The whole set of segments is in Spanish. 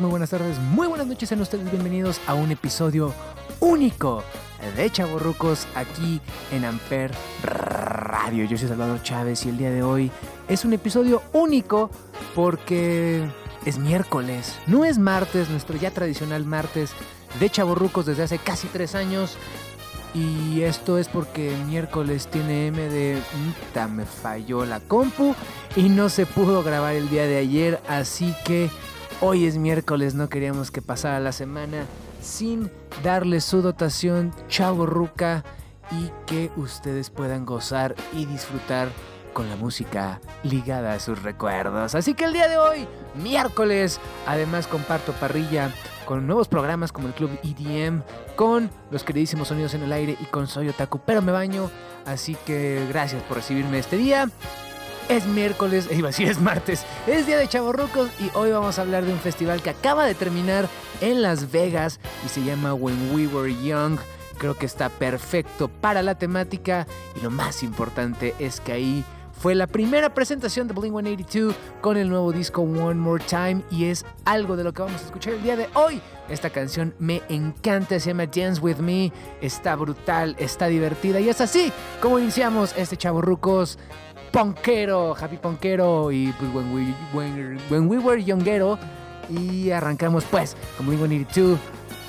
Muy buenas tardes, muy buenas noches, sean ustedes bienvenidos a un episodio único de Chaborrucos aquí en Amper Radio. Yo soy Salvador Chávez y el día de hoy es un episodio único porque es miércoles, no es martes, nuestro ya tradicional martes de Chaborrucos desde hace casi tres años. Y esto es porque miércoles tiene M de "Mta, me falló la compu y no se pudo grabar el día de ayer, así que hoy es miércoles, no queríamos que pasara la semana sin darle su dotación chavo ruca y que ustedes puedan gozar y disfrutar con la música ligada a sus recuerdos. Así que el día de hoy, miércoles, además comparto parrilla con nuevos programas como el Club EDM, con los queridísimos Sonidos en el Aire y con Soy Otaku, pero me baño, así que gracias por recibirme este día. Es miércoles, iba a decir es martes, es día de chavorrucos y hoy vamos a hablar de un festival que acaba de terminar en Las Vegas y se llama When We Were Young. Creo que está perfecto para la temática y lo más importante es que ahí fue la primera presentación de Blink 182 con el nuevo disco One More Time y es algo de lo que vamos a escuchar el día de hoy. Esta canción me encanta, se llama Dance With Me, está brutal, está divertida y es así como iniciamos este chavorrucos punkero, happy punkero y pues when we, when, when we were youngero y arrancamos pues con Blink 182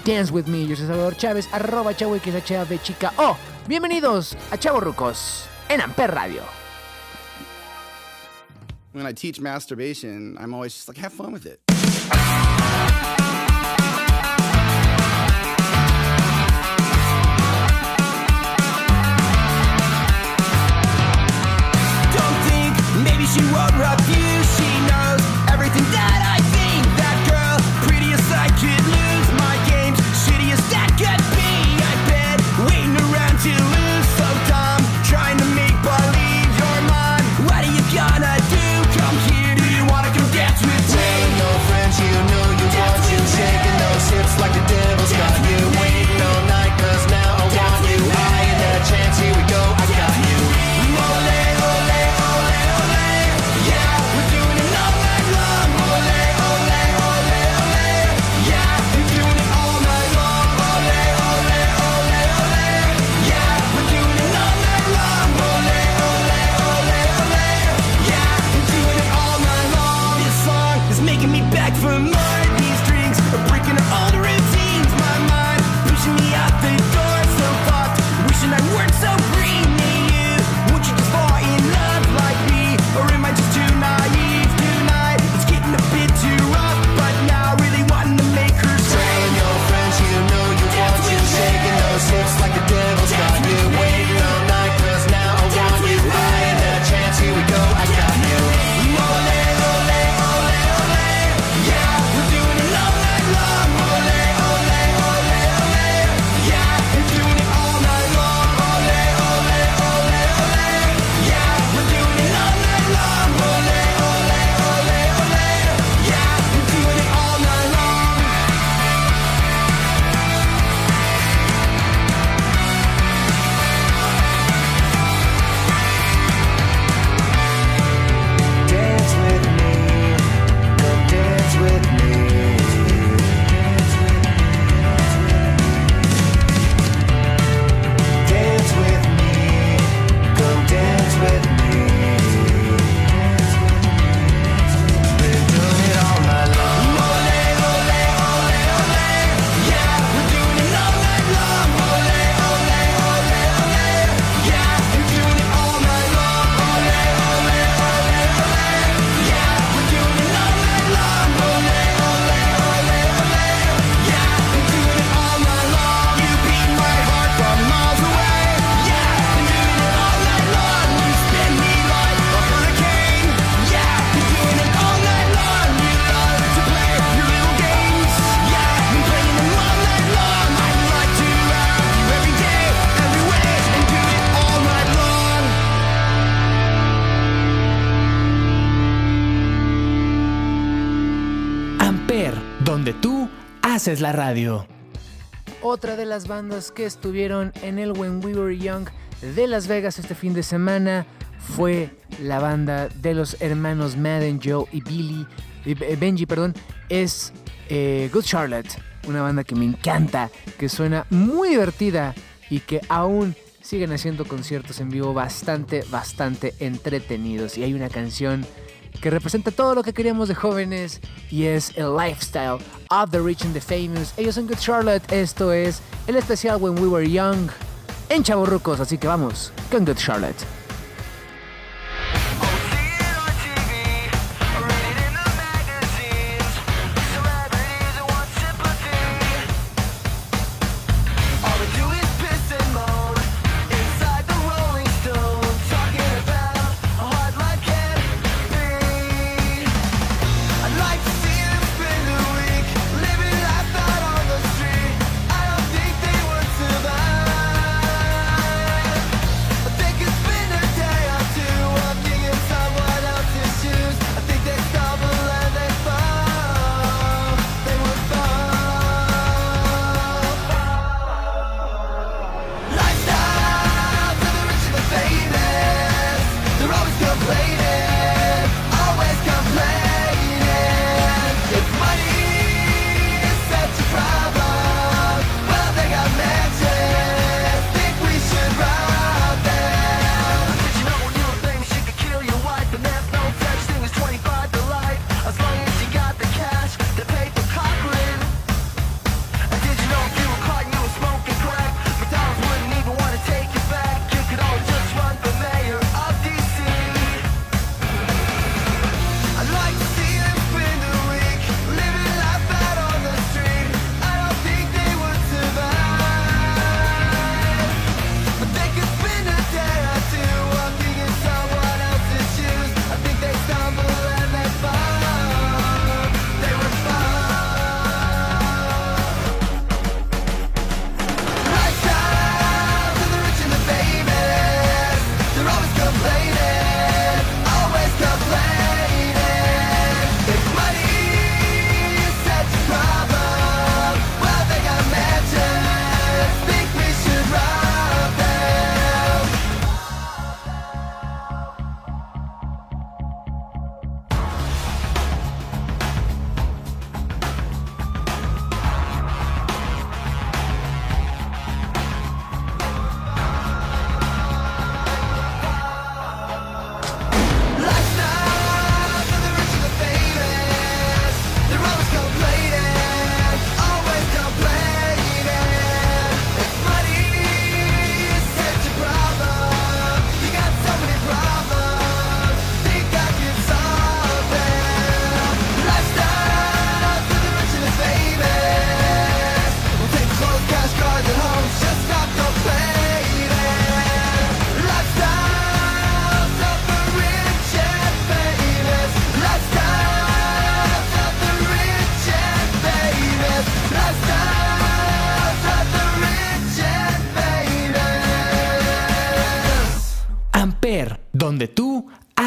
Dance With Me, yo soy Salvador Chávez, arroba chavo XHAV chica oh, bienvenidos a Chavorrucos en Amper Radio. when I teach masturbation, I'm always just like, have fun with it. Haces la radio. Otra de las bandas que estuvieron en el When We Were Young de Las Vegas este fin de semana fue la banda de los hermanos Madden, Joe y Billy, Benji, perdón, es eh, Good Charlotte, una banda que me encanta, que suena muy divertida y que aún siguen haciendo conciertos en vivo bastante, bastante entretenidos. Y hay una canción que representa todo lo que queríamos de jóvenes y es el lifestyle of the rich and the famous. Ellos son Good Charlotte, esto es el especial When We Were Young en Chavorrucos, así que vamos con Good Charlotte.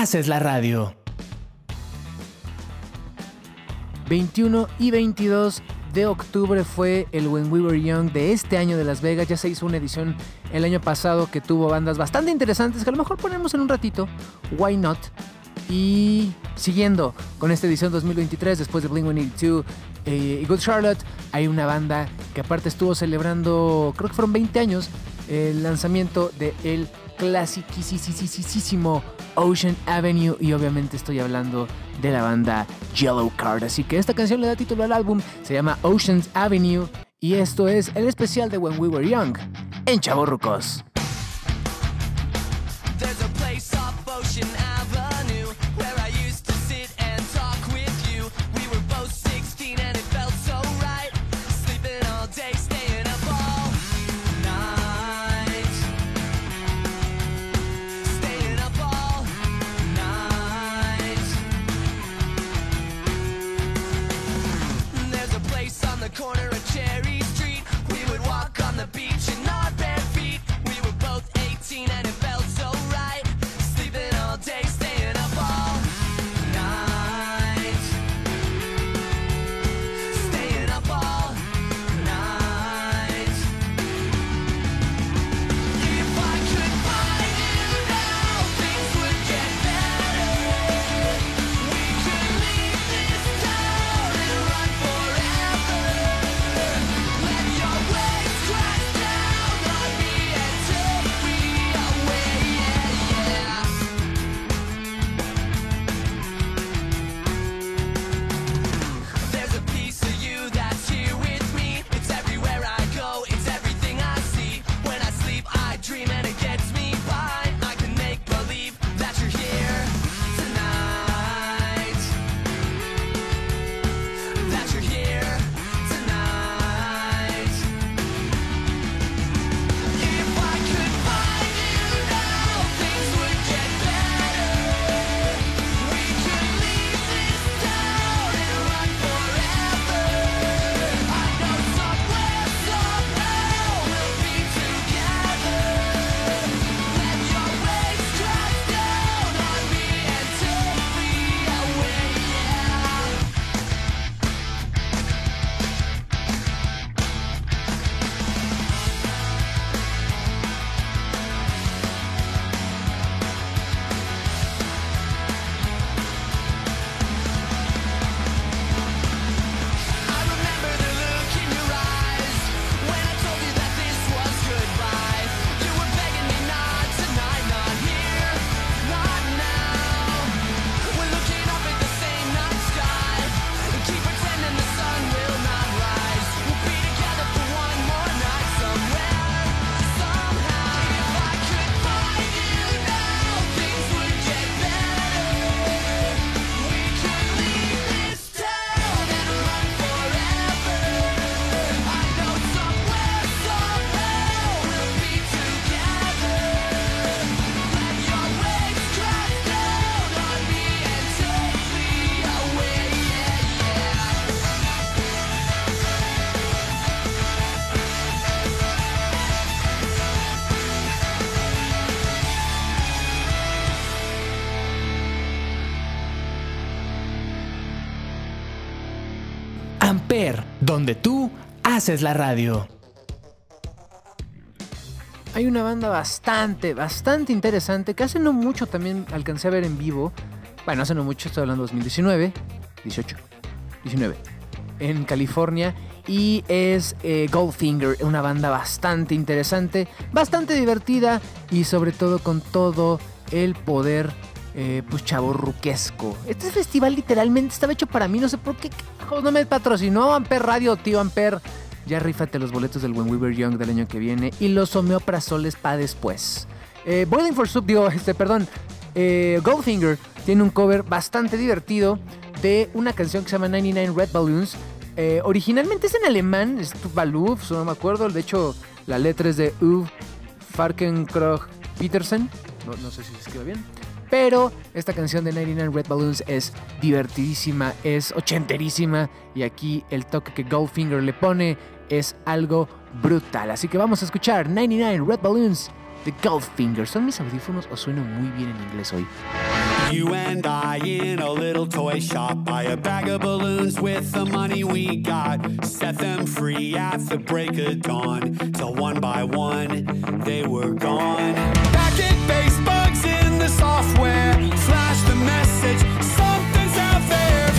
Haces la radio. 21 y 22 de octubre fue el When We Were Young de este año de Las Vegas. Ya se hizo una edición el año pasado que tuvo bandas bastante interesantes que a lo mejor ponemos en un ratito. Why not? Y siguiendo con esta edición 2023, después de Blink 182 eh, y Good Charlotte, hay una banda que aparte estuvo celebrando, creo que fueron 20 años, el lanzamiento de el clasiquísimo Ocean Avenue y obviamente estoy hablando de la banda Yellow Card. Así que esta canción le da título al álbum, se llama Ocean's Avenue y esto es el especial de When We Were Young en Chavorrucos. Donde tú haces la radio. Hay una banda bastante, bastante interesante que hace no mucho también alcancé a ver en vivo. Bueno, hace no mucho, estoy hablando de 2019, 18, 19, en California. Y es eh, Goldfinger, una banda bastante interesante, bastante divertida y sobre todo con todo el poder eh, pues chaborruquesco. Este festival literalmente estaba hecho para mí, no sé por qué no me patrocinó Amper Radio, tío Amper. Ya rífate los boletos del When We Were Young del año que viene y los homeoprazoles para después. Eh, Boiling for Soup, digo, este, perdón. eh, Goldfinger tiene un cover bastante divertido de una canción que se llama 99 Red Balloons. Eh, originalmente es en alemán, es Baluf, no me acuerdo. De hecho, la letra es de Uwe Farkenkrog Petersen. No, no sé si se escribe bien. Pero esta canción de 99 Red Balloons es divertidísima, es ochenterísima. Y aquí el toque que Goldfinger le pone es algo brutal. Así que vamos a escuchar 99 Red Balloons de Goldfinger. ¿Son mis audífonos o sueno muy bien en inglés hoy? You and I in a little toy shop buy a bag of balloons with the money we got. Set them free at the break of dawn. Till one by one they were gone. Back at base fair.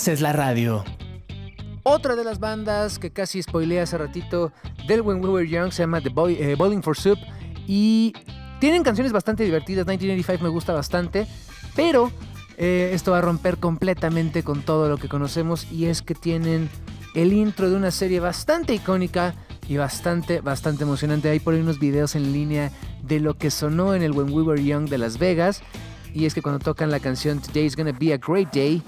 Haces la radio. Otra de las bandas que casi spoileé hace ratito del When We Were Young se llama The Boy, eh, Bowling for Soup y tienen canciones bastante divertidas. 1985 me gusta bastante, pero eh, esto va a romper completamente con todo lo que conocemos y es que tienen el intro de una serie bastante icónica y bastante, bastante emocionante. Hay por ahí unos videos en línea de lo que sonó en el When We Were Young de Las Vegas y es que cuando tocan la canción Today is Gonna Be a Great Day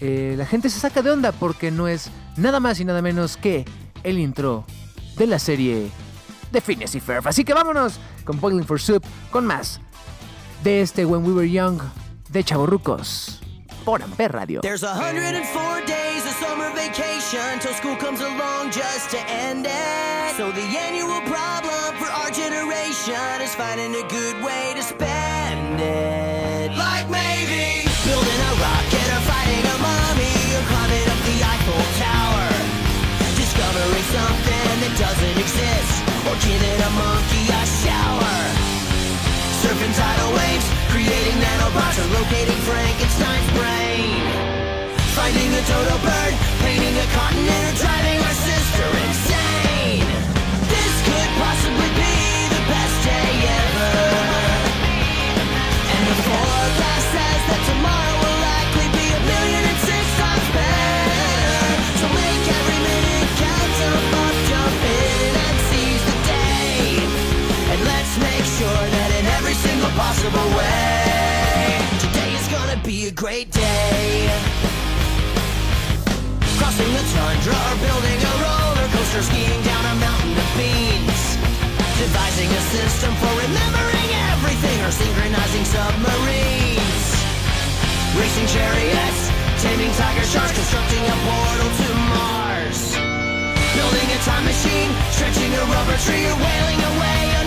eh, la gente se saca de onda porque no es nada más y nada menos que el intro de la serie de Phineas y Ferb. Así que vámonos con Boiling for Soup, con más de este When We Were Young de Chavorrucos por Amper Radio. There's 104 days of summer vacation till school comes along just to end it. So the annual problem for our generation is finding a good way to spend it. Something that doesn't exist or giving a monkey a shower. Surfing tidal waves, creating nanobots, or locating Frankenstein's brain. Finding a dodo bird, painting a continent, or driving our sister insane. Possible way, today is gonna be a great day. Crossing the tundra or building a roller coaster, skiing down a mountain of beans. Devising a system for remembering everything or synchronizing submarines. Racing chariots, taming tiger sharks, constructing a portal to Mars. Building a time machine, stretching a rubber tree, or wailing away on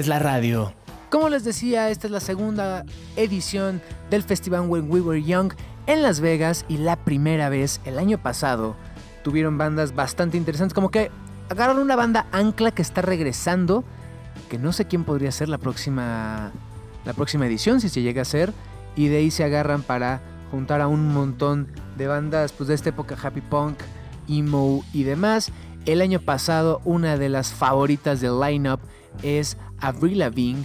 haces la radio. Como les decía, esta es la segunda edición del festival When We Were Young en Las Vegas y la primera vez el año pasado tuvieron bandas bastante interesantes, como que agarraron una banda ancla que está regresando, que no sé quién podría ser la próxima la próxima edición si se llega a ser y de ahí se agarran para juntar a un montón de bandas pues de esta época happy punk, emo y demás. El año pasado una de las favoritas del lineup es Avril Lavigne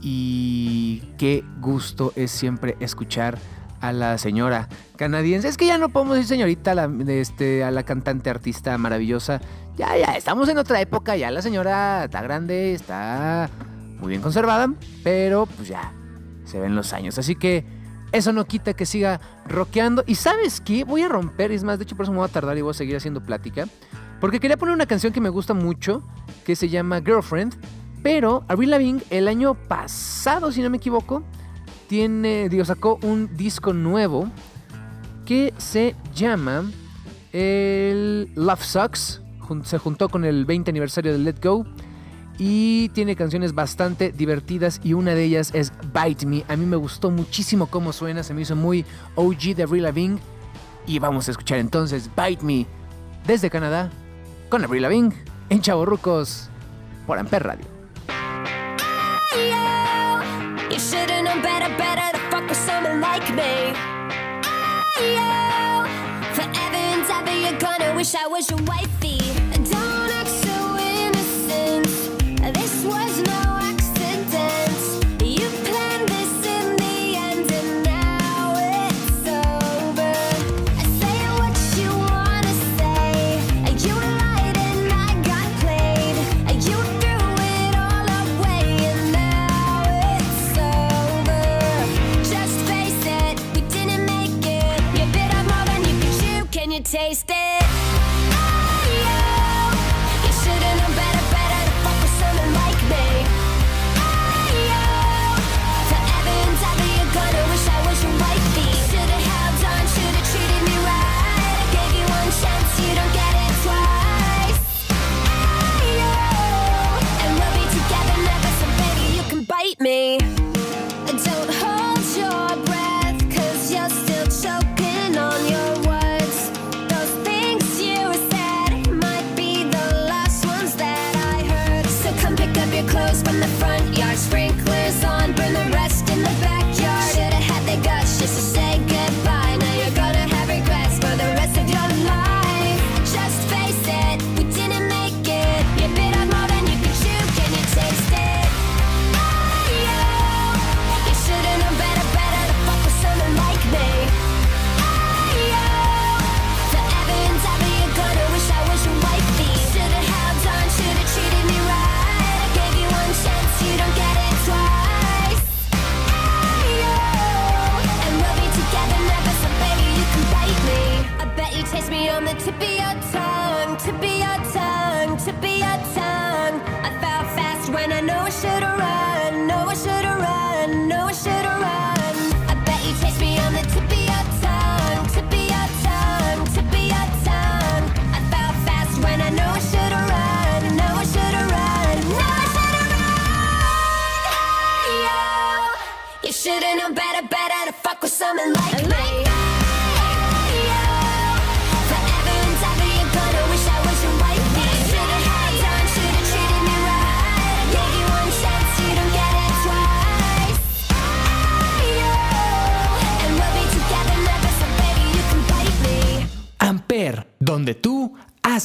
y qué gusto es siempre escuchar a la señora canadiense. Es que ya no podemos decir señorita a la, este, a la cantante artista maravillosa. Ya, ya, estamos en otra época, ya la señora está grande, está muy bien conservada, pero pues ya, se ven los años. Así que eso no quita que siga rockeando. Y sabes qué, voy a romper, es más, de hecho por eso me voy a tardar y voy a seguir haciendo plática. Porque quería poner una canción que me gusta mucho, que se llama Girlfriend. Pero Avril Lavigne el año pasado, si no me equivoco, tiene, digo, sacó un disco nuevo que se llama el Love Sucks. Se juntó con el 20 aniversario de Let Go y tiene canciones bastante divertidas y una de ellas es Bite Me. A mí me gustó muchísimo cómo suena, se me hizo muy OG de Avril Lavigne y vamos a escuchar entonces Bite Me desde Canadá con Avril Lavigne en Chavorrucos por Amper Radio. Like me. Ayo, forever and ever, you're gonna wish I was your wifey. Don't act so innocent. This was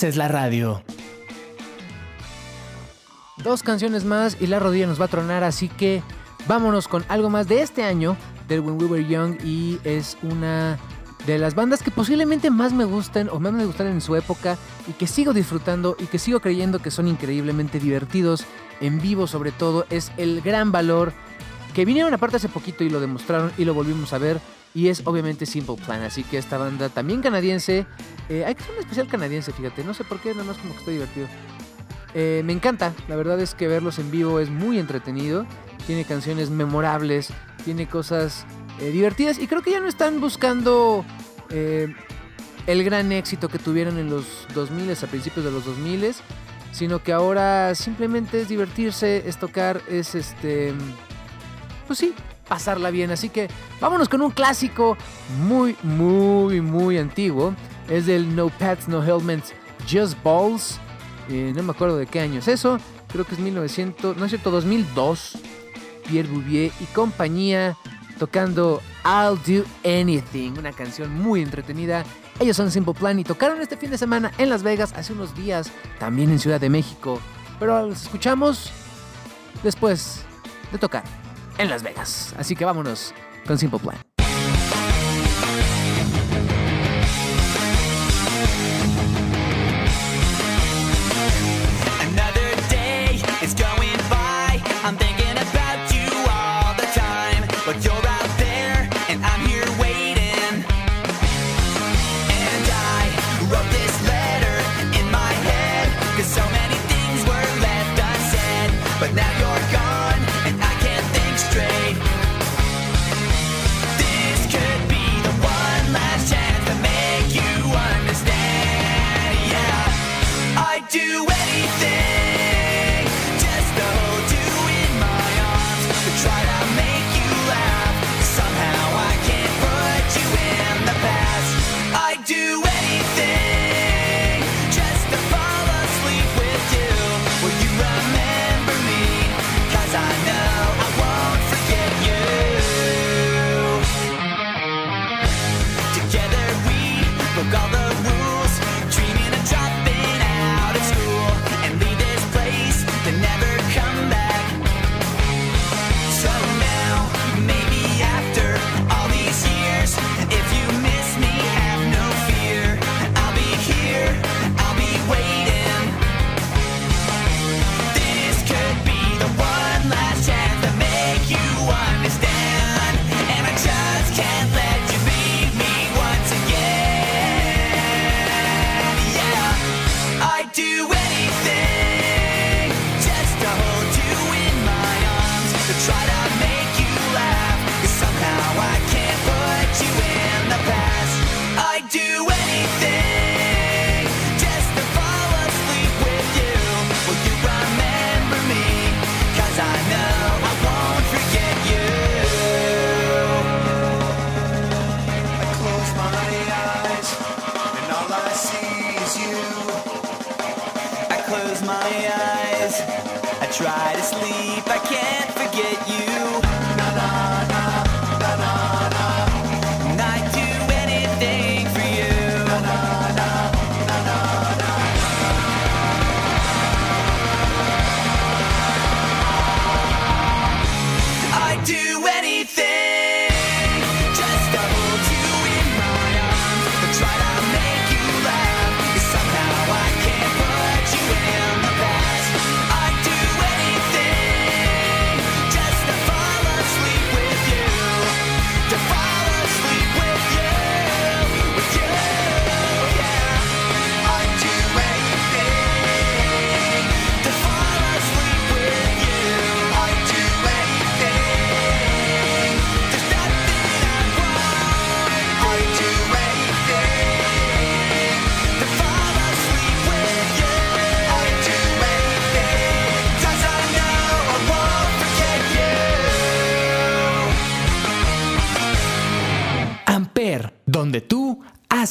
haces la radio. Dos canciones más y la rodilla nos va a tronar, así que vámonos con algo más de este año del When We Were Young y es una de las bandas que posiblemente más me gustan o más me gustaron en su época y que sigo disfrutando y que sigo creyendo que son increíblemente divertidos en vivo sobre todo es el gran valor que vinieron aparte hace poquito y lo demostraron y lo volvimos a ver y es obviamente Simple Plan así que esta banda también canadiense eh, hay que hacer un especial canadiense fíjate no sé por qué nada más como que estoy divertido eh, me encanta, la verdad es que verlos en vivo es muy entretenido. Tiene canciones memorables, tiene cosas eh, divertidas y creo que ya no están buscando el gran éxito que tuvieron en los 2000, a principios de los 2000, sino que ahora simplemente es divertirse, es tocar, es este. Pues sí, pasarla bien. Así que vámonos con un clásico muy, muy, muy antiguo. Es del No Pets, No Helmets, Just Balls. Eh, no me acuerdo de qué año es eso. Creo que es 1900, no es cierto, 2002. Pierre Bouvier y compañía tocando I'll Do Anything, una canción muy entretenida. Ellos son Simple Plan y tocaron este fin de semana en Las Vegas hace unos días, también en Ciudad de México. Pero los escuchamos después de tocar en Las Vegas. Así que vámonos con Simple Plan.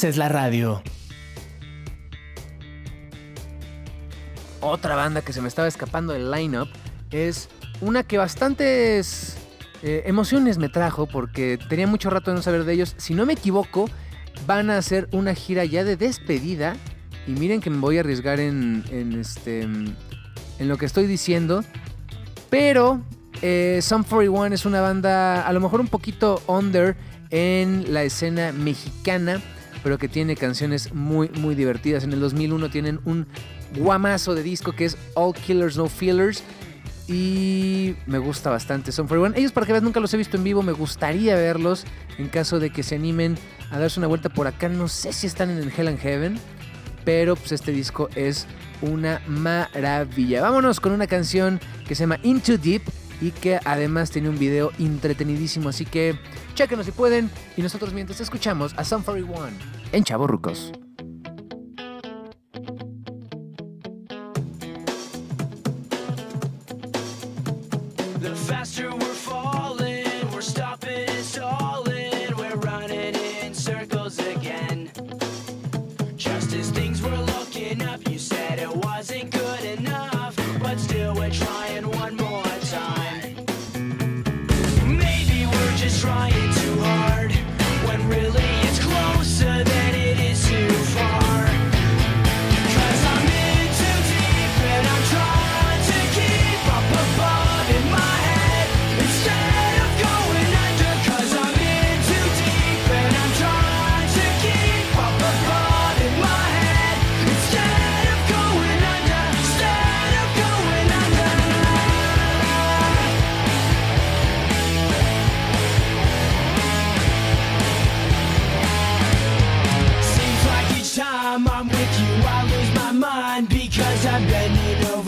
Haces la radio. Otra banda que se me estaba escapando del lineup es una que bastantes eh, emociones me trajo porque tenía mucho rato de no saber de ellos. Si no me equivoco, van a hacer una gira ya de despedida. Y miren que me voy a arriesgar en, en este, en lo que estoy diciendo. Pero eh, Sum 41 es una banda a lo mejor un poquito under en la escena mexicana, pero que tiene canciones muy, muy divertidas. En el 2001 tienen un guamazo de disco que es All Killers No Feelers. Y me gusta bastante Sum 41. Ellos, para que veas, nunca los he visto en vivo. Me gustaría verlos en caso de que se animen a darse una vuelta por acá. No sé si están en el Hell and Heaven. Pero pues este disco es una maravilla. Vámonos con una canción que se llama Into Deep y que además tiene un video entretenidísimo. Así que chequenos si pueden. Y nosotros mientras escuchamos a Sun 41 en Chavo Rucos.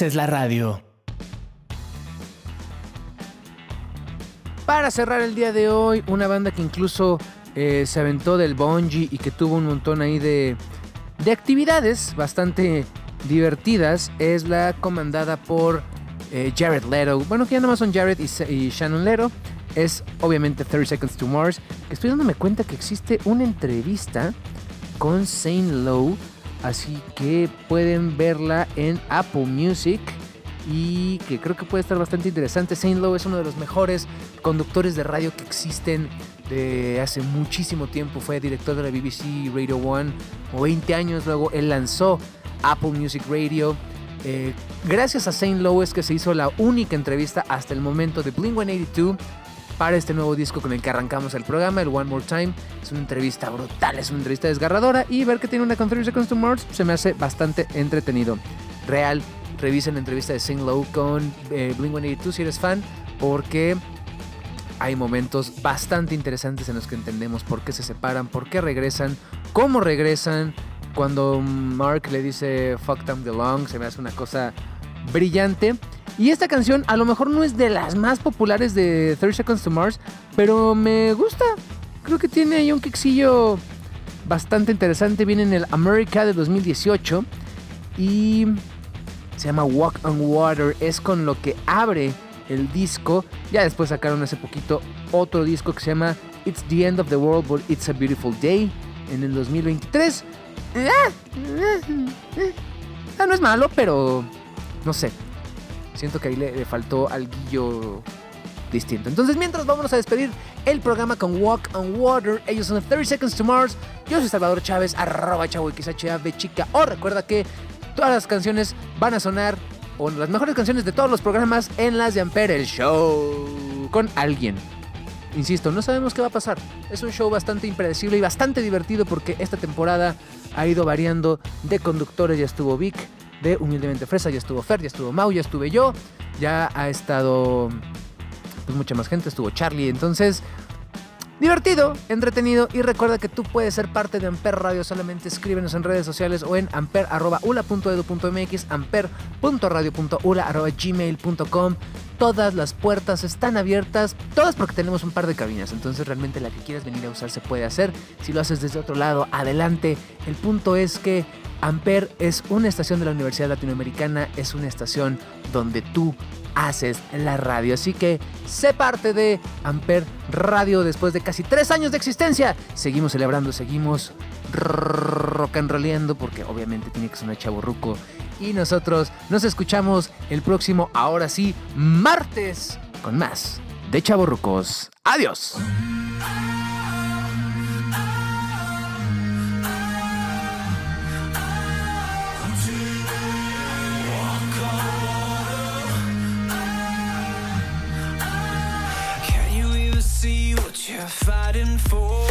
Haces la radio. Para cerrar el día de hoy, una banda que incluso eh, se aventó del bungee y que tuvo un montón ahí de, de actividades bastante divertidas es la comandada por eh, Jared Leto. Bueno, que ya nada más son Jared y Shannon Leto. Es obviamente 30 Seconds to Mars. Estoy dándome cuenta que existe una entrevista con Saint Lowe. Así que pueden verla en Apple Music. Y que creo que puede estar bastante interesante. Saint Lowe es uno de los mejores conductores de radio que existen de hace muchísimo tiempo. Fue director de la BBC Radio One. O 20 años luego él lanzó Apple Music Radio. Eh, gracias a Saint Lowe es que se hizo la única entrevista hasta el momento de Blink 182 para este nuevo disco con el que arrancamos el programa, el One More Time. Es una entrevista brutal, es una entrevista desgarradora y ver que tiene una con 30 Seconds to Mars se me hace bastante entretenido. Real, revisen la entrevista de Saint Lowe con eh, Blink 182 si eres fan, porque hay momentos bastante interesantes en los que entendemos por qué se separan, por qué regresan, cómo regresan. Cuando Mark le dice Fuck Them Belong, se me hace una cosa brillante. Y esta canción a lo mejor no es de las más populares de 30 Seconds to Mars, pero me gusta. Creo que tiene ahí un kicksillo bastante interesante. Viene en el America de 2018 y se llama Walk on Water. Es con lo que abre el disco. Ya después sacaron hace poquito otro disco que se llama It's the End of the World, but It's a Beautiful Day en el 2023. Ah, no es malo, pero no sé. Siento que ahí le, faltó algo distinto. Entonces, mientras vamos a despedir el programa con Walk on Water, ellos son 30 Seconds to Mars. Yo soy Salvador Chávez, arroba chavo XHAB chica. O recuerda que todas las canciones van a sonar, o las mejores canciones de todos los programas, en las de Ampere, el show con alguien. Insisto, no sabemos qué va a pasar. Es un show bastante impredecible y bastante divertido porque esta temporada ha ido variando de conductores. Ya estuvo Vic, de Humildemente Fresa, ya estuvo Fer, ya estuvo Mau, ya estuve yo, ya ha estado pues mucha más gente, estuvo Charlie. Entonces, divertido, entretenido y recuerda que tú puedes ser parte de Amper Radio. Solamente escríbenos en redes sociales o en amper.ula.edu.mx, amper.radio.ula.gmail.com. Todas las puertas están abiertas, todas porque tenemos un par de cabinas. Entonces, realmente la que quieras venir a usar se puede hacer. Si lo haces desde otro lado, adelante. El punto es que Amper es una estación de la Universidad Latinoamericana, es una estación donde tú haces la radio. Así que sé parte de Amper Radio después de casi tres años de existencia. Seguimos celebrando, seguimos rock and rollando porque obviamente tiene que sonar chaburruco. Y nosotros nos escuchamos el próximo, ahora sí, martes, con más de chaburrucos. Adiós. Fighting for?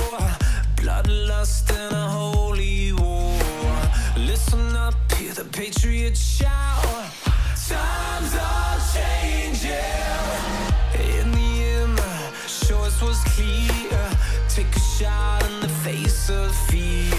Bloodlust and a holy hear the patriots shout. Times are changing. In the end, the choice was clear. Take a shot in the face of fear.